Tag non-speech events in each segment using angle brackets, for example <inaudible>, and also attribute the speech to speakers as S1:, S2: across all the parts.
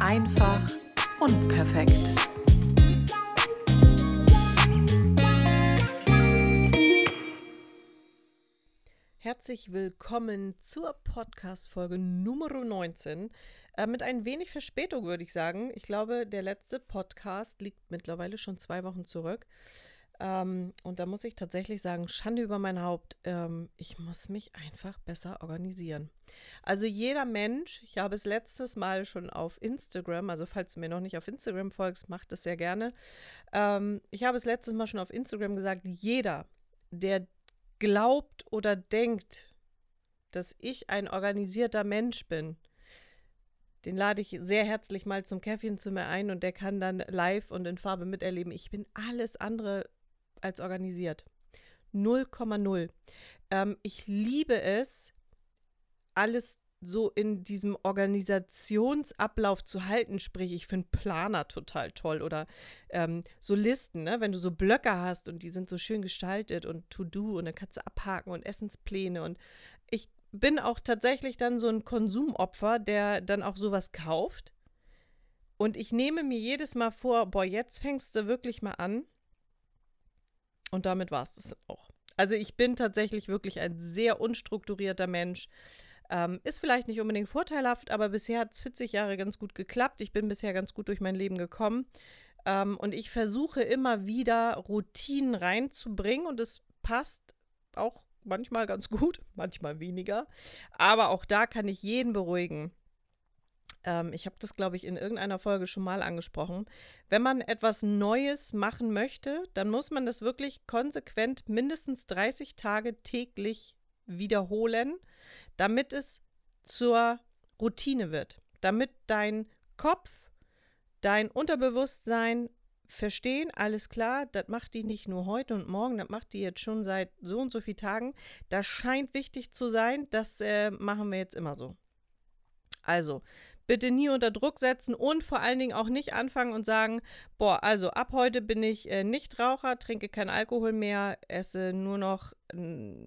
S1: Einfach und perfekt. Herzlich willkommen zur Podcast-Folge Nummer 19. Äh, mit ein wenig Verspätung würde ich sagen. Ich glaube, der letzte Podcast liegt mittlerweile schon zwei Wochen zurück. Ähm, und da muss ich tatsächlich sagen, Schande über mein Haupt, ähm, ich muss mich einfach besser organisieren. Also jeder Mensch, ich habe es letztes Mal schon auf Instagram, also falls du mir noch nicht auf Instagram folgst, mach das sehr gerne. Ähm, ich habe es letztes Mal schon auf Instagram gesagt, jeder, der glaubt oder denkt, dass ich ein organisierter Mensch bin, den lade ich sehr herzlich mal zum Käffchen zu mir ein und der kann dann live und in Farbe miterleben. Ich bin alles andere als organisiert. 0,0. Ähm, ich liebe es, alles so in diesem Organisationsablauf zu halten. Sprich, ich finde Planer total toll oder ähm, so Listen, ne? wenn du so Blöcke hast und die sind so schön gestaltet und To-Do und dann kannst du abhaken und Essenspläne. Und ich bin auch tatsächlich dann so ein Konsumopfer, der dann auch sowas kauft. Und ich nehme mir jedes Mal vor, boah, jetzt fängst du wirklich mal an und damit war es das auch. Also ich bin tatsächlich wirklich ein sehr unstrukturierter Mensch. Ähm, ist vielleicht nicht unbedingt vorteilhaft, aber bisher hat es 40 Jahre ganz gut geklappt. Ich bin bisher ganz gut durch mein Leben gekommen. Ähm, und ich versuche immer wieder Routinen reinzubringen und es passt auch manchmal ganz gut, <laughs> manchmal weniger. Aber auch da kann ich jeden beruhigen. Ähm, ich habe das, glaube ich, in irgendeiner Folge schon mal angesprochen. Wenn man etwas Neues machen möchte, dann muss man das wirklich konsequent mindestens 30 Tage täglich wiederholen, damit es zur Routine wird. Damit dein Kopf, dein Unterbewusstsein verstehen, alles klar, das macht die nicht nur heute und morgen, das macht die jetzt schon seit so und so vielen Tagen. Das scheint wichtig zu sein, das äh, machen wir jetzt immer so. Also, bitte nie unter Druck setzen und vor allen Dingen auch nicht anfangen und sagen, boah, also ab heute bin ich äh, Nichtraucher, trinke kein Alkohol mehr, esse nur noch, äh,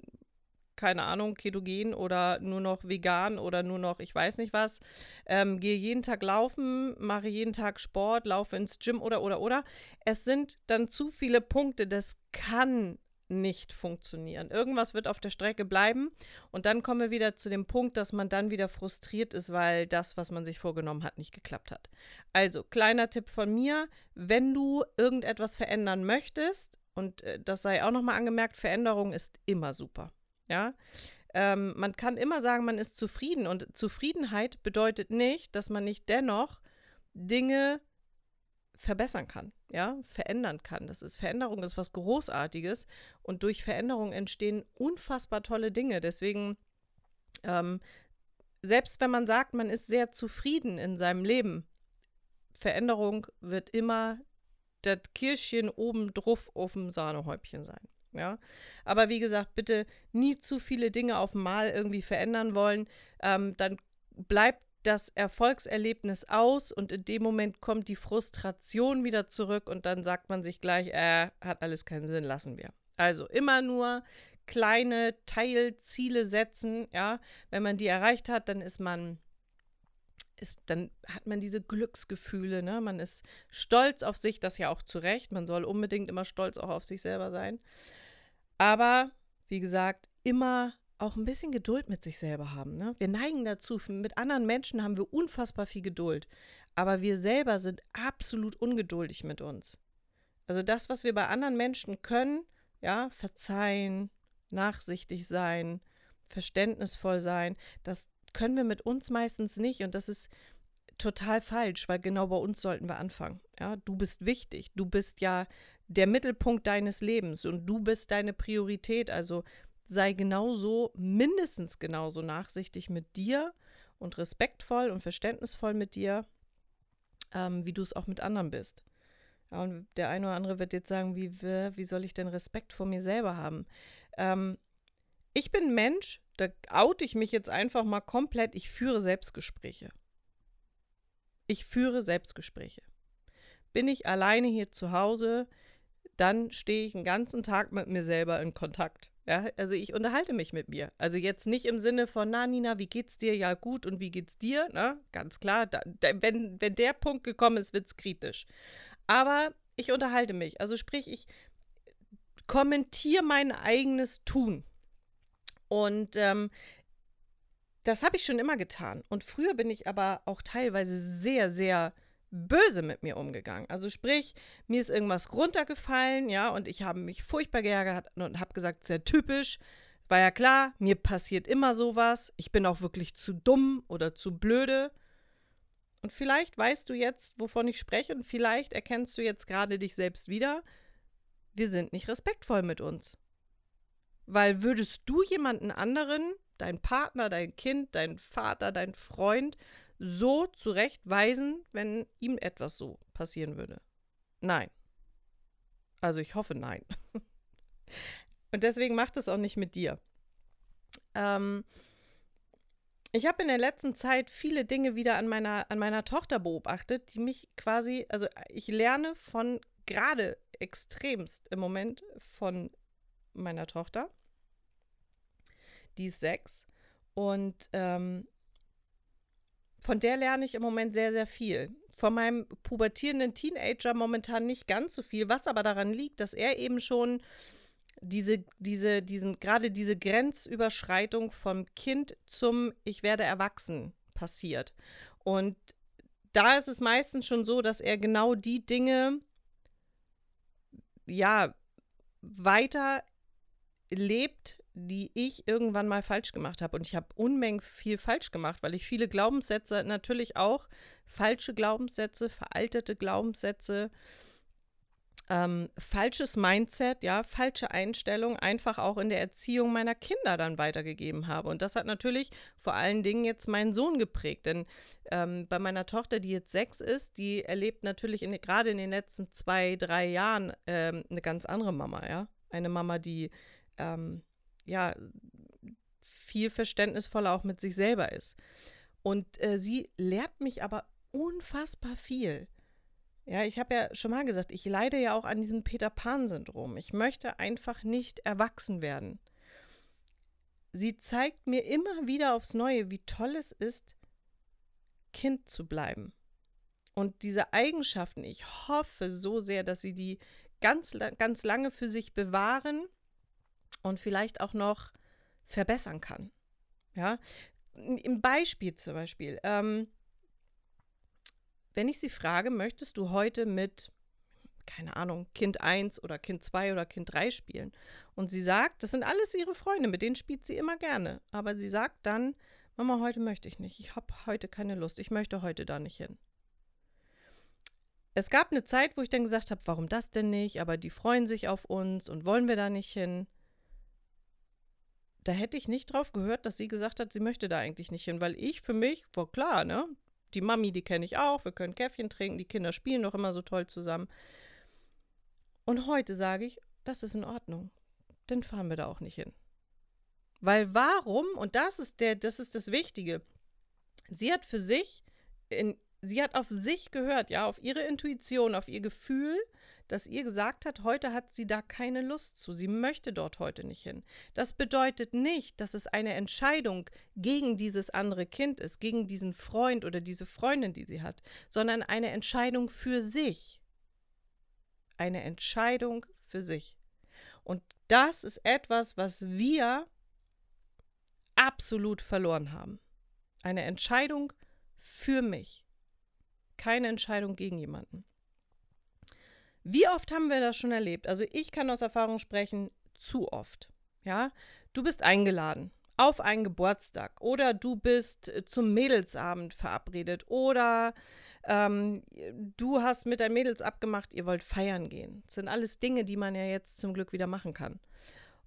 S1: keine Ahnung, ketogen oder nur noch vegan oder nur noch, ich weiß nicht was, ähm, gehe jeden Tag laufen, mache jeden Tag Sport, laufe ins Gym oder, oder, oder. Es sind dann zu viele Punkte, das kann nicht funktionieren. Irgendwas wird auf der Strecke bleiben und dann kommen wir wieder zu dem Punkt, dass man dann wieder frustriert ist, weil das, was man sich vorgenommen hat, nicht geklappt hat. Also, kleiner Tipp von mir, wenn du irgendetwas verändern möchtest, und äh, das sei auch nochmal angemerkt, Veränderung ist immer super. Ja, ähm, man kann immer sagen, man ist zufrieden und Zufriedenheit bedeutet nicht, dass man nicht dennoch Dinge verbessern kann, ja, verändern kann. Das ist Veränderung ist was Großartiges und durch Veränderung entstehen unfassbar tolle Dinge. Deswegen, ähm, selbst wenn man sagt, man ist sehr zufrieden in seinem Leben, Veränderung wird immer das Kirschchen oben drauf auf dem Sahnehäubchen sein. Ja, aber wie gesagt, bitte nie zu viele Dinge auf Mal irgendwie verändern wollen. Ähm, dann bleibt das Erfolgserlebnis aus und in dem Moment kommt die Frustration wieder zurück und dann sagt man sich gleich, äh, hat alles keinen Sinn, lassen wir. Also immer nur kleine Teilziele setzen, ja. Wenn man die erreicht hat, dann ist man, ist, dann hat man diese Glücksgefühle, ne? Man ist stolz auf sich, das ja auch zu Recht. Man soll unbedingt immer stolz auch auf sich selber sein. Aber, wie gesagt, immer auch ein bisschen Geduld mit sich selber haben. Ne? Wir neigen dazu, mit anderen Menschen haben wir unfassbar viel Geduld, aber wir selber sind absolut ungeduldig mit uns. Also das, was wir bei anderen Menschen können, ja, verzeihen, nachsichtig sein, verständnisvoll sein, das können wir mit uns meistens nicht und das ist total falsch, weil genau bei uns sollten wir anfangen. Ja, du bist wichtig, du bist ja der Mittelpunkt deines Lebens und du bist deine Priorität, also sei genauso, mindestens genauso nachsichtig mit dir und respektvoll und verständnisvoll mit dir, ähm, wie du es auch mit anderen bist. Ja, und der eine oder andere wird jetzt sagen, wie, wie soll ich denn Respekt vor mir selber haben? Ähm, ich bin Mensch, da oute ich mich jetzt einfach mal komplett, ich führe Selbstgespräche. Ich führe Selbstgespräche. Bin ich alleine hier zu Hause, dann stehe ich einen ganzen Tag mit mir selber in Kontakt. Ja, also ich unterhalte mich mit mir. Also jetzt nicht im Sinne von, na Nina, wie geht's dir? Ja, gut, und wie geht's dir? Ne? Ganz klar, da, da, wenn, wenn der Punkt gekommen ist, wird's kritisch. Aber ich unterhalte mich. Also sprich, ich kommentiere mein eigenes Tun. Und ähm, das habe ich schon immer getan. Und früher bin ich aber auch teilweise sehr, sehr böse mit mir umgegangen. Also sprich, mir ist irgendwas runtergefallen, ja, und ich habe mich furchtbar geärgert und habe gesagt, sehr typisch. War ja klar, mir passiert immer sowas. Ich bin auch wirklich zu dumm oder zu blöde. Und vielleicht weißt du jetzt, wovon ich spreche, und vielleicht erkennst du jetzt gerade dich selbst wieder. Wir sind nicht respektvoll mit uns. Weil würdest du jemanden anderen, dein Partner, dein Kind, dein Vater, dein Freund, so zurechtweisen, wenn ihm etwas so passieren würde? Nein. Also ich hoffe nein. <laughs> Und deswegen macht es auch nicht mit dir. Ähm, ich habe in der letzten Zeit viele Dinge wieder an meiner, an meiner Tochter beobachtet, die mich quasi, also ich lerne von gerade extremst im Moment von meiner Tochter. Die ist sechs. Und ähm, von der lerne ich im Moment sehr, sehr viel. Von meinem pubertierenden Teenager momentan nicht ganz so viel, was aber daran liegt, dass er eben schon diese, diese, diesen, gerade diese Grenzüberschreitung vom Kind zum Ich werde erwachsen passiert. Und da ist es meistens schon so, dass er genau die Dinge, ja, weiter lebt, die ich irgendwann mal falsch gemacht habe. Und ich habe Unmengen viel falsch gemacht, weil ich viele Glaubenssätze, natürlich auch falsche Glaubenssätze, veraltete Glaubenssätze, ähm, falsches Mindset, ja, falsche Einstellung einfach auch in der Erziehung meiner Kinder dann weitergegeben habe. Und das hat natürlich vor allen Dingen jetzt meinen Sohn geprägt. Denn ähm, bei meiner Tochter, die jetzt sechs ist, die erlebt natürlich in, gerade in den letzten zwei, drei Jahren ähm, eine ganz andere Mama, ja. Eine Mama, die ähm, ja viel verständnisvoller auch mit sich selber ist. Und äh, sie lehrt mich aber unfassbar viel. Ja, ich habe ja schon mal gesagt, ich leide ja auch an diesem Peter Pan-Syndrom. Ich möchte einfach nicht erwachsen werden. Sie zeigt mir immer wieder aufs Neue, wie toll es ist, Kind zu bleiben. Und diese Eigenschaften, ich hoffe so sehr, dass sie die ganz, ganz lange für sich bewahren und vielleicht auch noch verbessern kann. Ja, im Beispiel zum Beispiel. Ähm, wenn ich sie frage, möchtest du heute mit, keine Ahnung, Kind 1 oder Kind 2 oder Kind 3 spielen? Und sie sagt, das sind alles ihre Freunde, mit denen spielt sie immer gerne. Aber sie sagt dann, Mama, heute möchte ich nicht. Ich habe heute keine Lust. Ich möchte heute da nicht hin. Es gab eine Zeit, wo ich dann gesagt habe, warum das denn nicht? Aber die freuen sich auf uns und wollen wir da nicht hin? Da hätte ich nicht drauf gehört, dass sie gesagt hat, sie möchte da eigentlich nicht hin, weil ich für mich, war klar, ne? die Mami, die kenne ich auch, wir können Käffchen trinken, die Kinder spielen doch immer so toll zusammen. Und heute sage ich, das ist in Ordnung. Dann fahren wir da auch nicht hin. Weil warum, und das ist der, das ist das Wichtige, sie hat für sich, in, sie hat auf sich gehört, ja, auf ihre Intuition, auf ihr Gefühl, dass ihr gesagt hat, heute hat sie da keine Lust zu. Sie möchte dort heute nicht hin. Das bedeutet nicht, dass es eine Entscheidung gegen dieses andere Kind ist, gegen diesen Freund oder diese Freundin, die sie hat, sondern eine Entscheidung für sich. Eine Entscheidung für sich. Und das ist etwas, was wir absolut verloren haben. Eine Entscheidung für mich. Keine Entscheidung gegen jemanden. Wie oft haben wir das schon erlebt? Also ich kann aus Erfahrung sprechen, zu oft. Ja, du bist eingeladen auf einen Geburtstag oder du bist äh, zum Mädelsabend verabredet oder ähm, du hast mit deinen Mädels abgemacht, ihr wollt feiern gehen. Das sind alles Dinge, die man ja jetzt zum Glück wieder machen kann.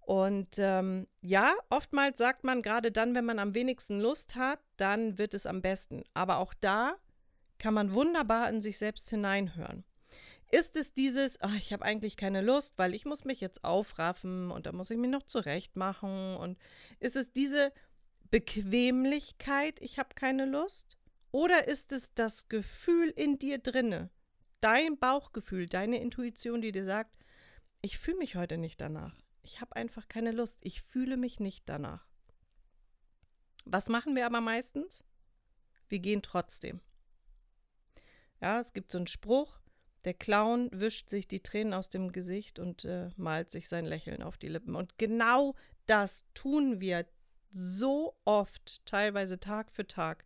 S1: Und ähm, ja, oftmals sagt man, gerade dann, wenn man am wenigsten Lust hat, dann wird es am besten. Aber auch da kann man wunderbar in sich selbst hineinhören. Ist es dieses, ach, ich habe eigentlich keine Lust, weil ich muss mich jetzt aufraffen und da muss ich mich noch zurecht machen und ist es diese Bequemlichkeit, ich habe keine Lust? Oder ist es das Gefühl in dir drinne, dein Bauchgefühl, deine Intuition, die dir sagt, ich fühle mich heute nicht danach. Ich habe einfach keine Lust. Ich fühle mich nicht danach. Was machen wir aber meistens? Wir gehen trotzdem. Ja, es gibt so einen Spruch, der Clown wischt sich die Tränen aus dem Gesicht und äh, malt sich sein Lächeln auf die Lippen. Und genau das tun wir so oft, teilweise Tag für Tag.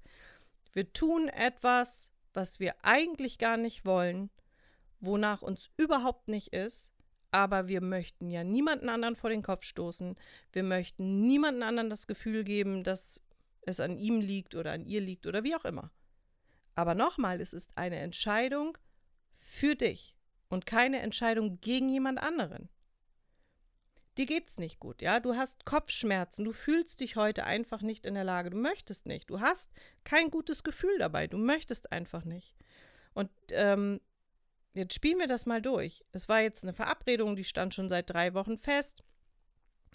S1: Wir tun etwas, was wir eigentlich gar nicht wollen, wonach uns überhaupt nicht ist, aber wir möchten ja niemanden anderen vor den Kopf stoßen. Wir möchten niemanden anderen das Gefühl geben, dass es an ihm liegt oder an ihr liegt oder wie auch immer. Aber nochmal, es ist eine Entscheidung für dich und keine Entscheidung gegen jemand anderen. Dir geht's nicht gut, ja? Du hast Kopfschmerzen, du fühlst dich heute einfach nicht in der Lage, du möchtest nicht, du hast kein gutes Gefühl dabei, du möchtest einfach nicht. Und ähm, jetzt spielen wir das mal durch. Es war jetzt eine Verabredung, die stand schon seit drei Wochen fest.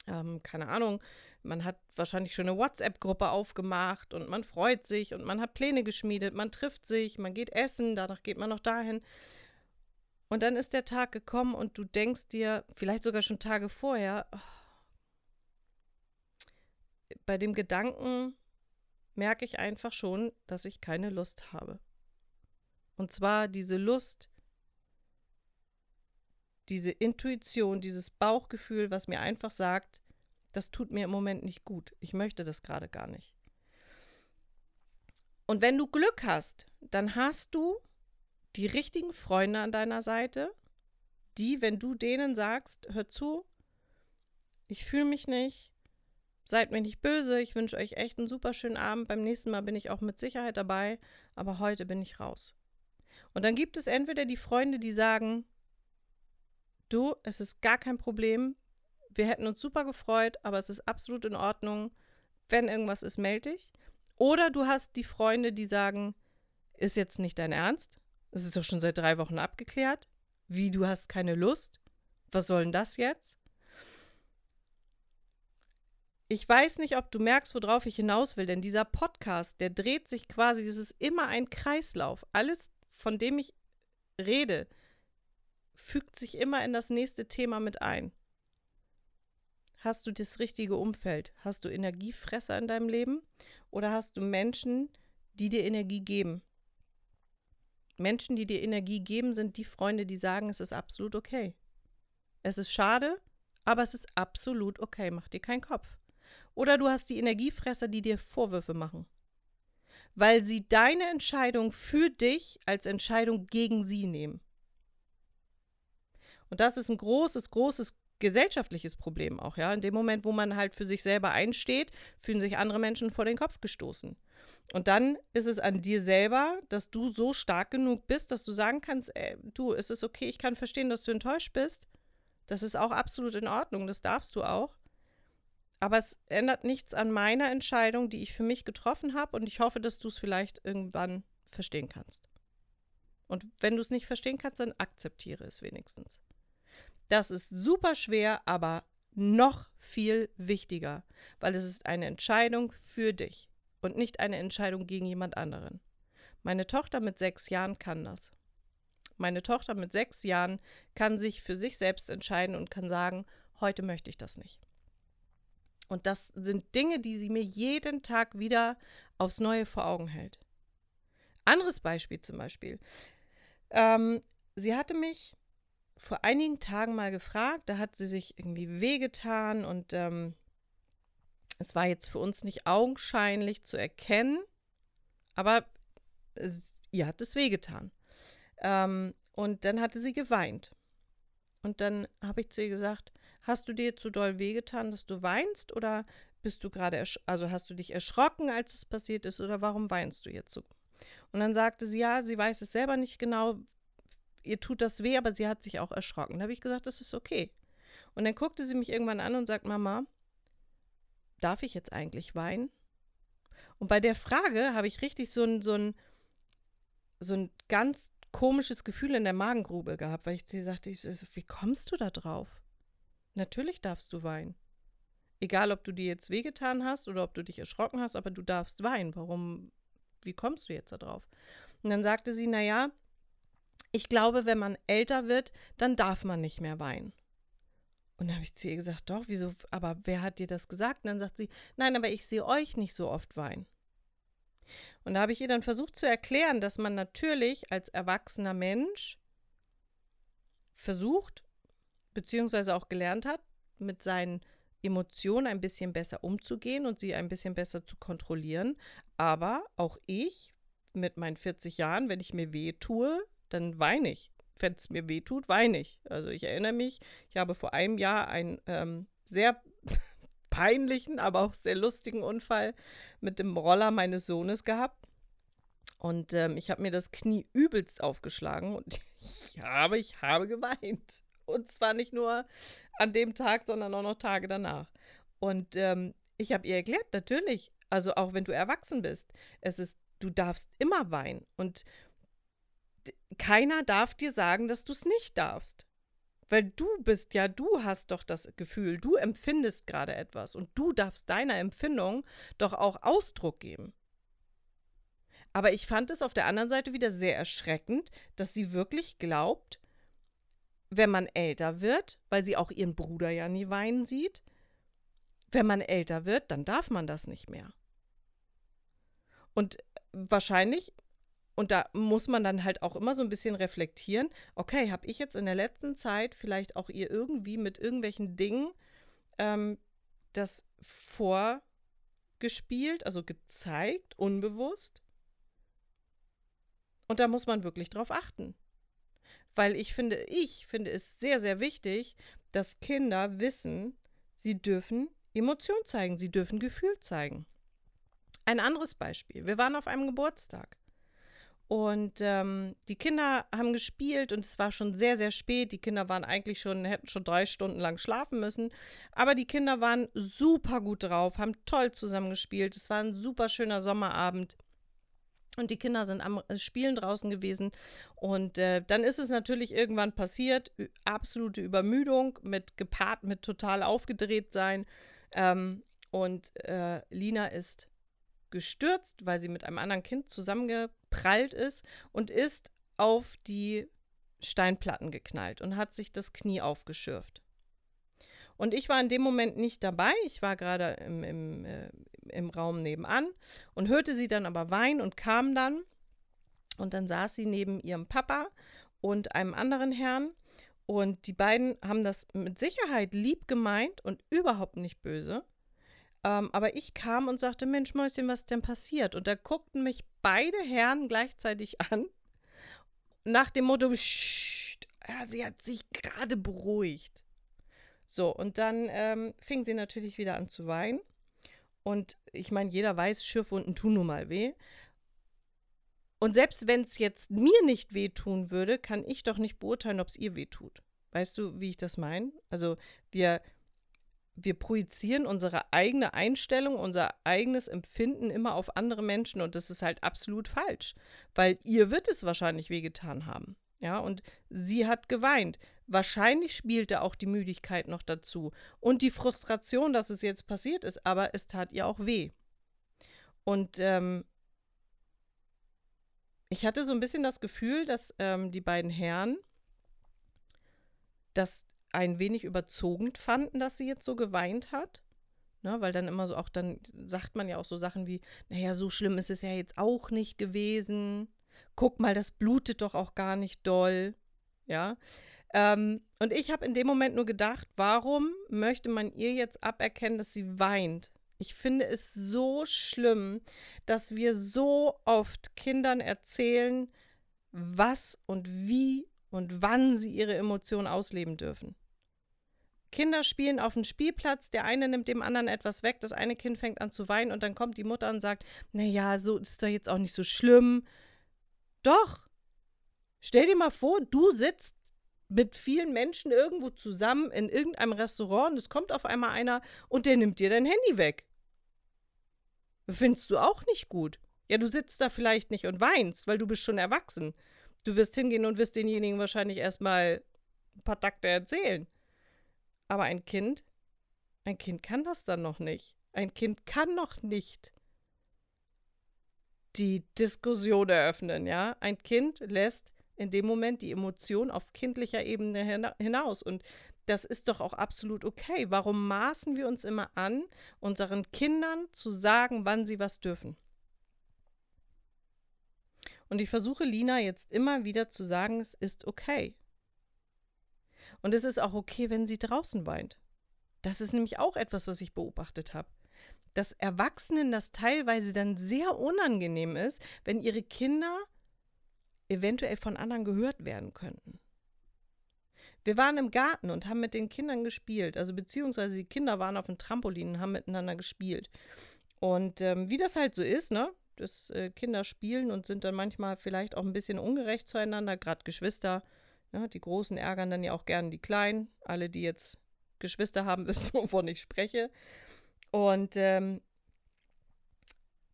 S1: Ähm, keine Ahnung, man hat wahrscheinlich schon eine WhatsApp-Gruppe aufgemacht und man freut sich und man hat Pläne geschmiedet, man trifft sich, man geht essen, danach geht man noch dahin. Und dann ist der Tag gekommen und du denkst dir, vielleicht sogar schon Tage vorher, oh, bei dem Gedanken merke ich einfach schon, dass ich keine Lust habe. Und zwar diese Lust, diese Intuition, dieses Bauchgefühl, was mir einfach sagt, das tut mir im Moment nicht gut. Ich möchte das gerade gar nicht. Und wenn du Glück hast, dann hast du die richtigen Freunde an deiner Seite, die, wenn du denen sagst, hör zu, ich fühle mich nicht, seid mir nicht böse, ich wünsche euch echt einen super schönen Abend, beim nächsten Mal bin ich auch mit Sicherheit dabei, aber heute bin ich raus. Und dann gibt es entweder die Freunde, die sagen, du, es ist gar kein Problem, wir hätten uns super gefreut, aber es ist absolut in Ordnung, wenn irgendwas ist, melde dich. Oder du hast die Freunde, die sagen, ist jetzt nicht dein Ernst, es ist doch schon seit drei Wochen abgeklärt. Wie, du hast keine Lust? Was soll denn das jetzt? Ich weiß nicht, ob du merkst, worauf ich hinaus will, denn dieser Podcast, der dreht sich quasi, das ist immer ein Kreislauf. Alles, von dem ich rede, fügt sich immer in das nächste Thema mit ein. Hast du das richtige Umfeld? Hast du Energiefresser in deinem Leben? Oder hast du Menschen, die dir Energie geben? Menschen, die dir Energie geben, sind die Freunde, die sagen, es ist absolut okay. Es ist schade, aber es ist absolut okay. Mach dir keinen Kopf. Oder du hast die Energiefresser, die dir Vorwürfe machen. Weil sie deine Entscheidung für dich als Entscheidung gegen sie nehmen. Und das ist ein großes, großes gesellschaftliches Problem auch, ja. In dem Moment, wo man halt für sich selber einsteht, fühlen sich andere Menschen vor den Kopf gestoßen. Und dann ist es an dir selber, dass du so stark genug bist, dass du sagen kannst, ey, du, es ist okay, ich kann verstehen, dass du enttäuscht bist. Das ist auch absolut in Ordnung, das darfst du auch. Aber es ändert nichts an meiner Entscheidung, die ich für mich getroffen habe und ich hoffe, dass du es vielleicht irgendwann verstehen kannst. Und wenn du es nicht verstehen kannst, dann akzeptiere es wenigstens. Das ist super schwer, aber noch viel wichtiger, weil es ist eine Entscheidung für dich und nicht eine Entscheidung gegen jemand anderen. Meine Tochter mit sechs Jahren kann das. Meine Tochter mit sechs Jahren kann sich für sich selbst entscheiden und kann sagen, heute möchte ich das nicht. Und das sind Dinge, die sie mir jeden Tag wieder aufs Neue vor Augen hält. Anderes Beispiel zum Beispiel. Ähm, sie hatte mich vor einigen Tagen mal gefragt, da hat sie sich irgendwie wehgetan und ähm, es war jetzt für uns nicht augenscheinlich zu erkennen, aber es, ihr hat es wehgetan. Ähm, und dann hatte sie geweint. Und dann habe ich zu ihr gesagt, hast du dir zu doll wehgetan, dass du weinst oder bist du gerade, also hast du dich erschrocken, als es passiert ist oder warum weinst du jetzt so? Und dann sagte sie, ja, sie weiß es selber nicht genau, ihr tut das weh, aber sie hat sich auch erschrocken. Da habe ich gesagt, das ist okay. Und dann guckte sie mich irgendwann an und sagt, Mama, darf ich jetzt eigentlich weinen? Und bei der Frage habe ich richtig so ein, so ein, so ein ganz komisches Gefühl in der Magengrube gehabt, weil ich sie sagte, wie kommst du da drauf? Natürlich darfst du weinen. Egal, ob du dir jetzt wehgetan hast oder ob du dich erschrocken hast, aber du darfst weinen. Warum, wie kommst du jetzt da drauf? Und dann sagte sie, naja, ich glaube, wenn man älter wird, dann darf man nicht mehr weinen. Und dann habe ich zu ihr gesagt, doch, wieso, aber wer hat dir das gesagt? Und dann sagt sie, nein, aber ich sehe euch nicht so oft weinen. Und da habe ich ihr dann versucht zu erklären, dass man natürlich als erwachsener Mensch versucht, beziehungsweise auch gelernt hat, mit seinen Emotionen ein bisschen besser umzugehen und sie ein bisschen besser zu kontrollieren. Aber auch ich mit meinen 40 Jahren, wenn ich mir weh tue, dann weine ich wenn es mir weh tut, weine ich. Also ich erinnere mich, ich habe vor einem Jahr einen ähm, sehr <laughs> peinlichen, aber auch sehr lustigen Unfall mit dem Roller meines Sohnes gehabt. Und ähm, ich habe mir das Knie übelst aufgeschlagen und <laughs> ich habe, ich habe geweint. Und zwar nicht nur an dem Tag, sondern auch noch Tage danach. Und ähm, ich habe ihr erklärt, natürlich, also auch wenn du erwachsen bist, es ist, du darfst immer weinen. Und keiner darf dir sagen, dass du es nicht darfst. Weil du bist ja, du hast doch das Gefühl, du empfindest gerade etwas und du darfst deiner Empfindung doch auch Ausdruck geben. Aber ich fand es auf der anderen Seite wieder sehr erschreckend, dass sie wirklich glaubt, wenn man älter wird, weil sie auch ihren Bruder ja nie weinen sieht, wenn man älter wird, dann darf man das nicht mehr. Und wahrscheinlich und da muss man dann halt auch immer so ein bisschen reflektieren, okay, habe ich jetzt in der letzten Zeit vielleicht auch ihr irgendwie mit irgendwelchen Dingen ähm, das vorgespielt, also gezeigt, unbewusst? Und da muss man wirklich drauf achten. Weil ich finde, ich finde es sehr, sehr wichtig, dass Kinder wissen, sie dürfen Emotion zeigen, sie dürfen Gefühl zeigen. Ein anderes Beispiel. Wir waren auf einem Geburtstag. Und ähm, die Kinder haben gespielt und es war schon sehr, sehr spät. Die Kinder waren eigentlich schon, hätten schon drei Stunden lang schlafen müssen. Aber die Kinder waren super gut drauf, haben toll zusammen gespielt. Es war ein super schöner Sommerabend. Und die Kinder sind am äh, Spielen draußen gewesen. Und äh, dann ist es natürlich irgendwann passiert. Absolute Übermüdung mit gepaart mit total aufgedreht sein. Ähm, und äh, Lina ist gestürzt, weil sie mit einem anderen Kind zusammengeprallt ist und ist auf die Steinplatten geknallt und hat sich das Knie aufgeschürft. Und ich war in dem Moment nicht dabei. Ich war gerade im, im, äh, im Raum nebenan und hörte sie dann aber weinen und kam dann. Und dann saß sie neben ihrem Papa und einem anderen Herrn. Und die beiden haben das mit Sicherheit lieb gemeint und überhaupt nicht böse. Ähm, aber ich kam und sagte, Mensch, Mäuschen, was denn passiert? Und da guckten mich beide Herren gleichzeitig an, nach dem Motto, ja, sie hat sich gerade beruhigt. So, und dann ähm, fing sie natürlich wieder an zu weinen. Und ich meine, jeder weiß, Schürfwunden tun nun mal weh. Und selbst wenn es jetzt mir nicht wehtun würde, kann ich doch nicht beurteilen, ob es ihr wehtut. Weißt du, wie ich das meine? Also wir wir projizieren unsere eigene Einstellung, unser eigenes Empfinden immer auf andere Menschen und das ist halt absolut falsch, weil ihr wird es wahrscheinlich wehgetan haben. Ja, und sie hat geweint. Wahrscheinlich spielte auch die Müdigkeit noch dazu und die Frustration, dass es jetzt passiert ist, aber es tat ihr auch weh. Und ähm, ich hatte so ein bisschen das Gefühl, dass ähm, die beiden Herren das ein wenig überzogend fanden, dass sie jetzt so geweint hat. Ne, weil dann immer so auch, dann sagt man ja auch so Sachen wie, naja, so schlimm ist es ja jetzt auch nicht gewesen. Guck mal, das blutet doch auch gar nicht doll. Ja. Ähm, und ich habe in dem Moment nur gedacht, warum möchte man ihr jetzt aberkennen, dass sie weint? Ich finde es so schlimm, dass wir so oft Kindern erzählen, was und wie und wann sie ihre Emotionen ausleben dürfen. Kinder spielen auf dem Spielplatz, der eine nimmt dem anderen etwas weg, das eine Kind fängt an zu weinen und dann kommt die Mutter und sagt, naja, so ist doch jetzt auch nicht so schlimm. Doch. Stell dir mal vor, du sitzt mit vielen Menschen irgendwo zusammen in irgendeinem Restaurant und es kommt auf einmal einer und der nimmt dir dein Handy weg. Findest du auch nicht gut. Ja, du sitzt da vielleicht nicht und weinst, weil du bist schon erwachsen. Du wirst hingehen und wirst denjenigen wahrscheinlich erstmal ein paar Takte erzählen. Aber ein Kind, ein Kind kann das dann noch nicht. Ein Kind kann noch nicht die Diskussion eröffnen, ja? Ein Kind lässt in dem Moment die Emotion auf kindlicher Ebene hinaus und das ist doch auch absolut okay. Warum maßen wir uns immer an, unseren Kindern zu sagen, wann sie was dürfen? Und ich versuche Lina jetzt immer wieder zu sagen, es ist okay. Und es ist auch okay, wenn sie draußen weint. Das ist nämlich auch etwas, was ich beobachtet habe. Dass Erwachsenen das teilweise dann sehr unangenehm ist, wenn ihre Kinder eventuell von anderen gehört werden könnten. Wir waren im Garten und haben mit den Kindern gespielt. Also beziehungsweise die Kinder waren auf dem Trampolin und haben miteinander gespielt. Und ähm, wie das halt so ist, ne? dass äh, Kinder spielen und sind dann manchmal vielleicht auch ein bisschen ungerecht zueinander, gerade Geschwister. Ja, die Großen ärgern dann ja auch gern die Kleinen. Alle, die jetzt Geschwister haben, <laughs> wissen, wovon ich spreche. Und ähm,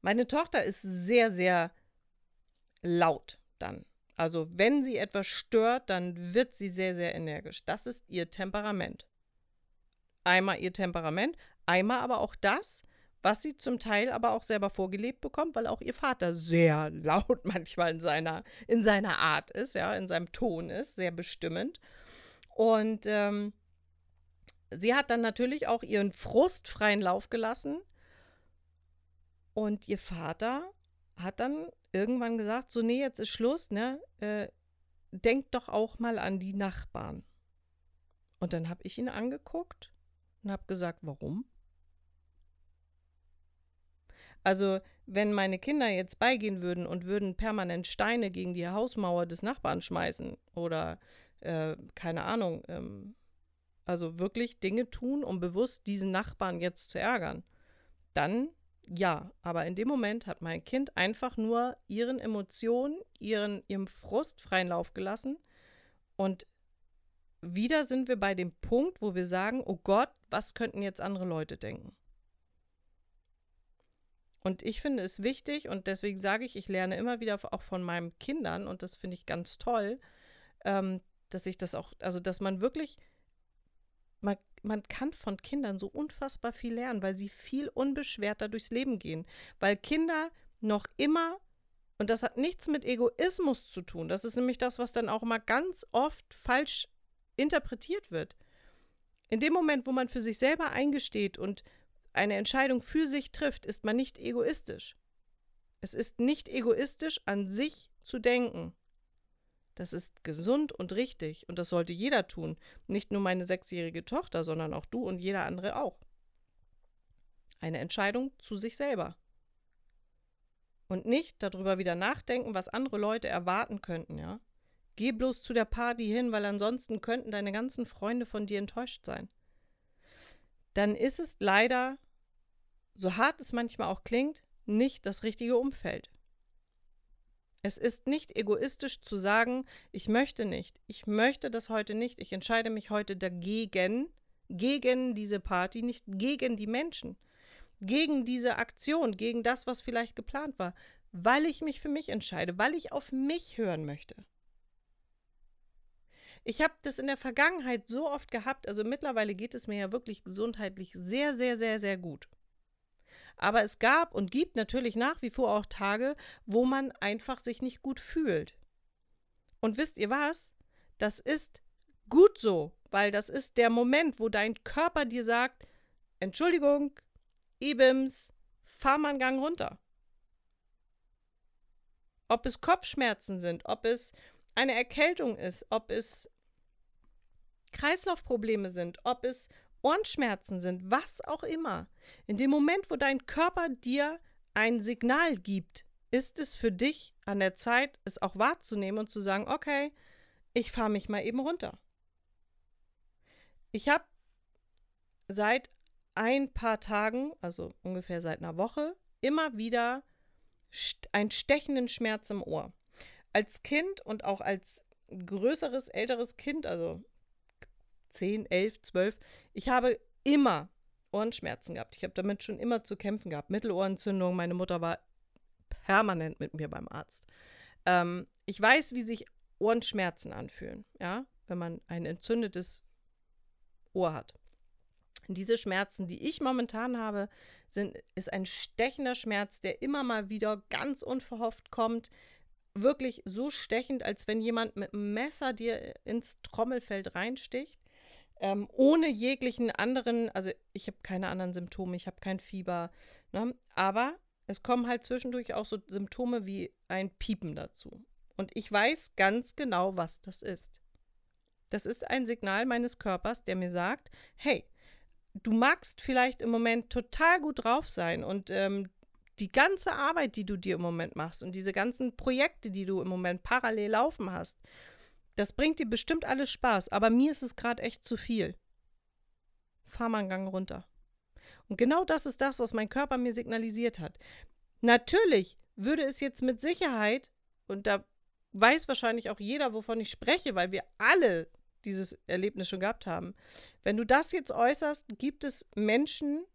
S1: meine Tochter ist sehr, sehr laut dann. Also wenn sie etwas stört, dann wird sie sehr, sehr energisch. Das ist ihr Temperament. Einmal ihr Temperament, einmal aber auch das, was sie zum Teil aber auch selber vorgelebt bekommt, weil auch ihr Vater sehr <laughs> laut manchmal in seiner, in seiner Art ist, ja, in seinem Ton ist, sehr bestimmend. Und ähm, sie hat dann natürlich auch ihren Frust freien Lauf gelassen. Und ihr Vater hat dann irgendwann gesagt, so, nee, jetzt ist Schluss, ne? Äh, denkt doch auch mal an die Nachbarn. Und dann habe ich ihn angeguckt und habe gesagt, warum? Also, wenn meine Kinder jetzt beigehen würden und würden permanent Steine gegen die Hausmauer des Nachbarn schmeißen oder äh, keine Ahnung, ähm, also wirklich Dinge tun, um bewusst diesen Nachbarn jetzt zu ärgern, dann ja. Aber in dem Moment hat mein Kind einfach nur ihren Emotionen, ihren, ihrem Frust freien Lauf gelassen. Und wieder sind wir bei dem Punkt, wo wir sagen, oh Gott, was könnten jetzt andere Leute denken? Und ich finde es wichtig und deswegen sage ich, ich lerne immer wieder auch von meinen Kindern und das finde ich ganz toll, ähm, dass ich das auch, also dass man wirklich, man, man kann von Kindern so unfassbar viel lernen, weil sie viel unbeschwerter durchs Leben gehen. Weil Kinder noch immer, und das hat nichts mit Egoismus zu tun, das ist nämlich das, was dann auch immer ganz oft falsch interpretiert wird. In dem Moment, wo man für sich selber eingesteht und eine Entscheidung für sich trifft, ist man nicht egoistisch. Es ist nicht egoistisch, an sich zu denken. Das ist gesund und richtig und das sollte jeder tun. Nicht nur meine sechsjährige Tochter, sondern auch du und jeder andere auch. Eine Entscheidung zu sich selber. Und nicht darüber wieder nachdenken, was andere Leute erwarten könnten, ja? Geh bloß zu der Party hin, weil ansonsten könnten deine ganzen Freunde von dir enttäuscht sein. Dann ist es leider so hart es manchmal auch klingt, nicht das richtige Umfeld. Es ist nicht egoistisch zu sagen, ich möchte nicht, ich möchte das heute nicht, ich entscheide mich heute dagegen, gegen diese Party, nicht gegen die Menschen, gegen diese Aktion, gegen das, was vielleicht geplant war, weil ich mich für mich entscheide, weil ich auf mich hören möchte. Ich habe das in der Vergangenheit so oft gehabt, also mittlerweile geht es mir ja wirklich gesundheitlich sehr, sehr, sehr, sehr gut. Aber es gab und gibt natürlich nach wie vor auch Tage, wo man einfach sich nicht gut fühlt. Und wisst ihr was? Das ist gut so, weil das ist der Moment, wo dein Körper dir sagt, Entschuldigung, Ibims, fahr mal einen Gang runter. Ob es Kopfschmerzen sind, ob es eine Erkältung ist, ob es Kreislaufprobleme sind, ob es Ohrenschmerzen sind, was auch immer. In dem Moment, wo dein Körper dir ein Signal gibt, ist es für dich an der Zeit, es auch wahrzunehmen und zu sagen, okay, ich fahre mich mal eben runter. Ich habe seit ein paar Tagen, also ungefähr seit einer Woche, immer wieder einen stechenden Schmerz im Ohr. Als Kind und auch als größeres, älteres Kind, also 10, 11, 12. Ich habe immer Ohrenschmerzen gehabt. Ich habe damit schon immer zu kämpfen gehabt. Mittelohrentzündung. Meine Mutter war permanent mit mir beim Arzt. Ähm, ich weiß, wie sich Ohrenschmerzen anfühlen, ja, wenn man ein entzündetes Ohr hat. Diese Schmerzen, die ich momentan habe, sind, ist ein stechender Schmerz, der immer mal wieder ganz unverhofft kommt. Wirklich so stechend, als wenn jemand mit einem Messer dir ins Trommelfeld reinsticht. Ähm, ohne jeglichen anderen, also ich habe keine anderen Symptome, ich habe kein Fieber, ne? aber es kommen halt zwischendurch auch so Symptome wie ein Piepen dazu. Und ich weiß ganz genau, was das ist. Das ist ein Signal meines Körpers, der mir sagt, hey, du magst vielleicht im Moment total gut drauf sein und ähm, die ganze Arbeit, die du dir im Moment machst und diese ganzen Projekte, die du im Moment parallel laufen hast, das bringt dir bestimmt alles Spaß, aber mir ist es gerade echt zu viel. Fahr mal einen Gang runter. Und genau das ist das, was mein Körper mir signalisiert hat. Natürlich würde es jetzt mit Sicherheit, und da weiß wahrscheinlich auch jeder, wovon ich spreche, weil wir alle dieses Erlebnis schon gehabt haben. Wenn du das jetzt äußerst, gibt es Menschen,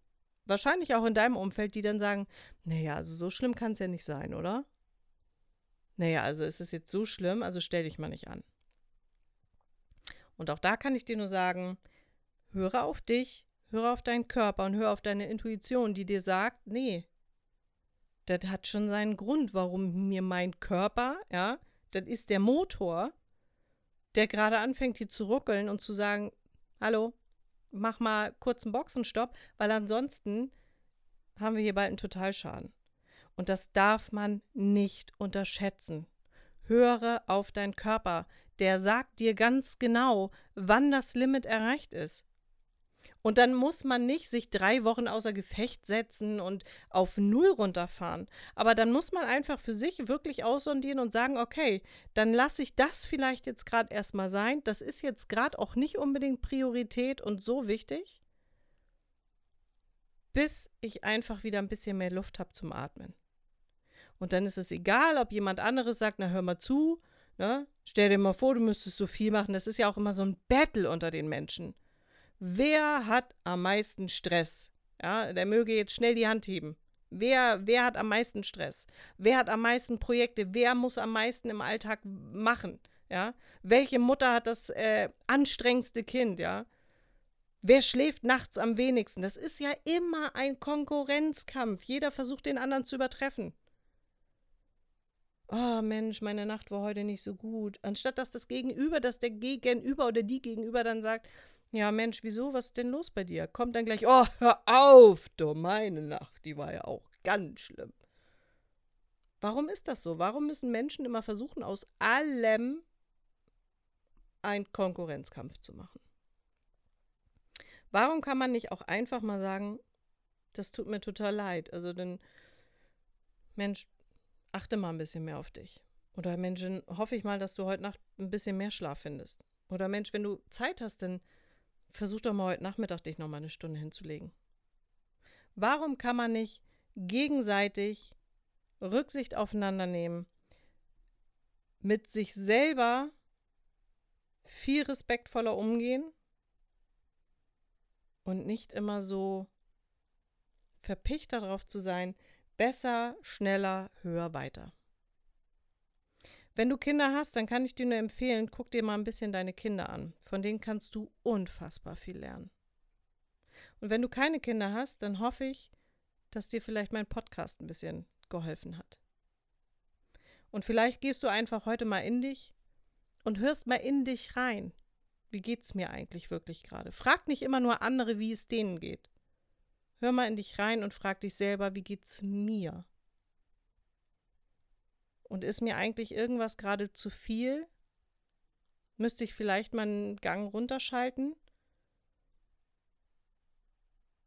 S1: wahrscheinlich auch in deinem Umfeld, die dann sagen, naja, also so schlimm kann es ja nicht sein, oder? Naja, also ist es jetzt so schlimm, also stell dich mal nicht an. Und auch da kann ich dir nur sagen, höre auf dich, höre auf deinen Körper und höre auf deine Intuition, die dir sagt, nee, das hat schon seinen Grund, warum mir mein Körper, ja, das ist der Motor, der gerade anfängt hier zu ruckeln und zu sagen, hallo, mach mal kurz einen Boxenstopp, weil ansonsten haben wir hier bald einen Totalschaden. Und das darf man nicht unterschätzen. Höre auf deinen Körper. Der sagt dir ganz genau, wann das Limit erreicht ist. Und dann muss man nicht sich drei Wochen außer Gefecht setzen und auf Null runterfahren. Aber dann muss man einfach für sich wirklich aussondieren und sagen, okay, dann lasse ich das vielleicht jetzt gerade erstmal sein. Das ist jetzt gerade auch nicht unbedingt Priorität und so wichtig, bis ich einfach wieder ein bisschen mehr Luft habe zum Atmen. Und dann ist es egal, ob jemand anderes sagt, na hör mal zu, ne? Stell dir mal vor, du müsstest so viel machen. Das ist ja auch immer so ein Battle unter den Menschen. Wer hat am meisten Stress? Ja, der möge jetzt schnell die Hand heben. Wer, wer hat am meisten Stress? Wer hat am meisten Projekte? Wer muss am meisten im Alltag machen? Ja? Welche Mutter hat das äh, anstrengendste Kind? Ja? Wer schläft nachts am wenigsten? Das ist ja immer ein Konkurrenzkampf. Jeder versucht, den anderen zu übertreffen. Oh Mensch, meine Nacht war heute nicht so gut. Anstatt dass das Gegenüber, dass der Gegenüber oder die Gegenüber dann sagt, ja, Mensch, wieso? Was ist denn los bei dir? Kommt dann gleich, oh, hör auf, du, meine Nacht, die war ja auch ganz schlimm. Warum ist das so? Warum müssen Menschen immer versuchen, aus allem einen Konkurrenzkampf zu machen? Warum kann man nicht auch einfach mal sagen, das tut mir total leid? Also dann, Mensch, achte mal ein bisschen mehr auf dich. Oder Menschen, hoffe ich mal, dass du heute Nacht ein bisschen mehr Schlaf findest. Oder Mensch, wenn du Zeit hast, dann versuch doch mal heute Nachmittag dich noch mal eine Stunde hinzulegen. Warum kann man nicht gegenseitig Rücksicht aufeinander nehmen, mit sich selber viel respektvoller umgehen und nicht immer so verpicht darauf zu sein, besser, schneller, höher, weiter. Wenn du Kinder hast, dann kann ich dir nur empfehlen, guck dir mal ein bisschen deine Kinder an. Von denen kannst du unfassbar viel lernen. Und wenn du keine Kinder hast, dann hoffe ich, dass dir vielleicht mein Podcast ein bisschen geholfen hat. Und vielleicht gehst du einfach heute mal in dich und hörst mal in dich rein. Wie geht's mir eigentlich wirklich gerade? Frag nicht immer nur andere, wie es denen geht. Hör mal in dich rein und frag dich selber, wie geht's mir? Und ist mir eigentlich irgendwas gerade zu viel? Müsste ich vielleicht mal einen Gang runterschalten?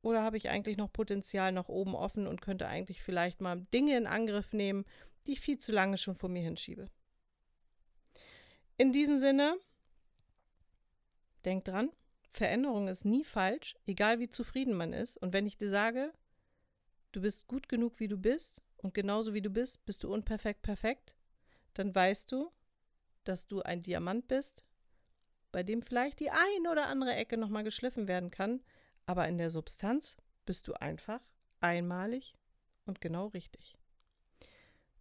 S1: Oder habe ich eigentlich noch Potenzial nach oben offen und könnte eigentlich vielleicht mal Dinge in Angriff nehmen, die ich viel zu lange schon vor mir hinschiebe? In diesem Sinne, denk dran, Veränderung ist nie falsch, egal wie zufrieden man ist. Und wenn ich dir sage, du bist gut genug, wie du bist, und genauso wie du bist, bist du unperfekt perfekt, dann weißt du, dass du ein Diamant bist, bei dem vielleicht die ein oder andere Ecke nochmal geschliffen werden kann, aber in der Substanz bist du einfach einmalig und genau richtig.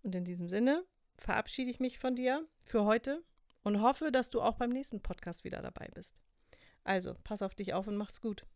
S1: Und in diesem Sinne verabschiede ich mich von dir für heute und hoffe, dass du auch beim nächsten Podcast wieder dabei bist. Also, pass auf dich auf und mach's gut.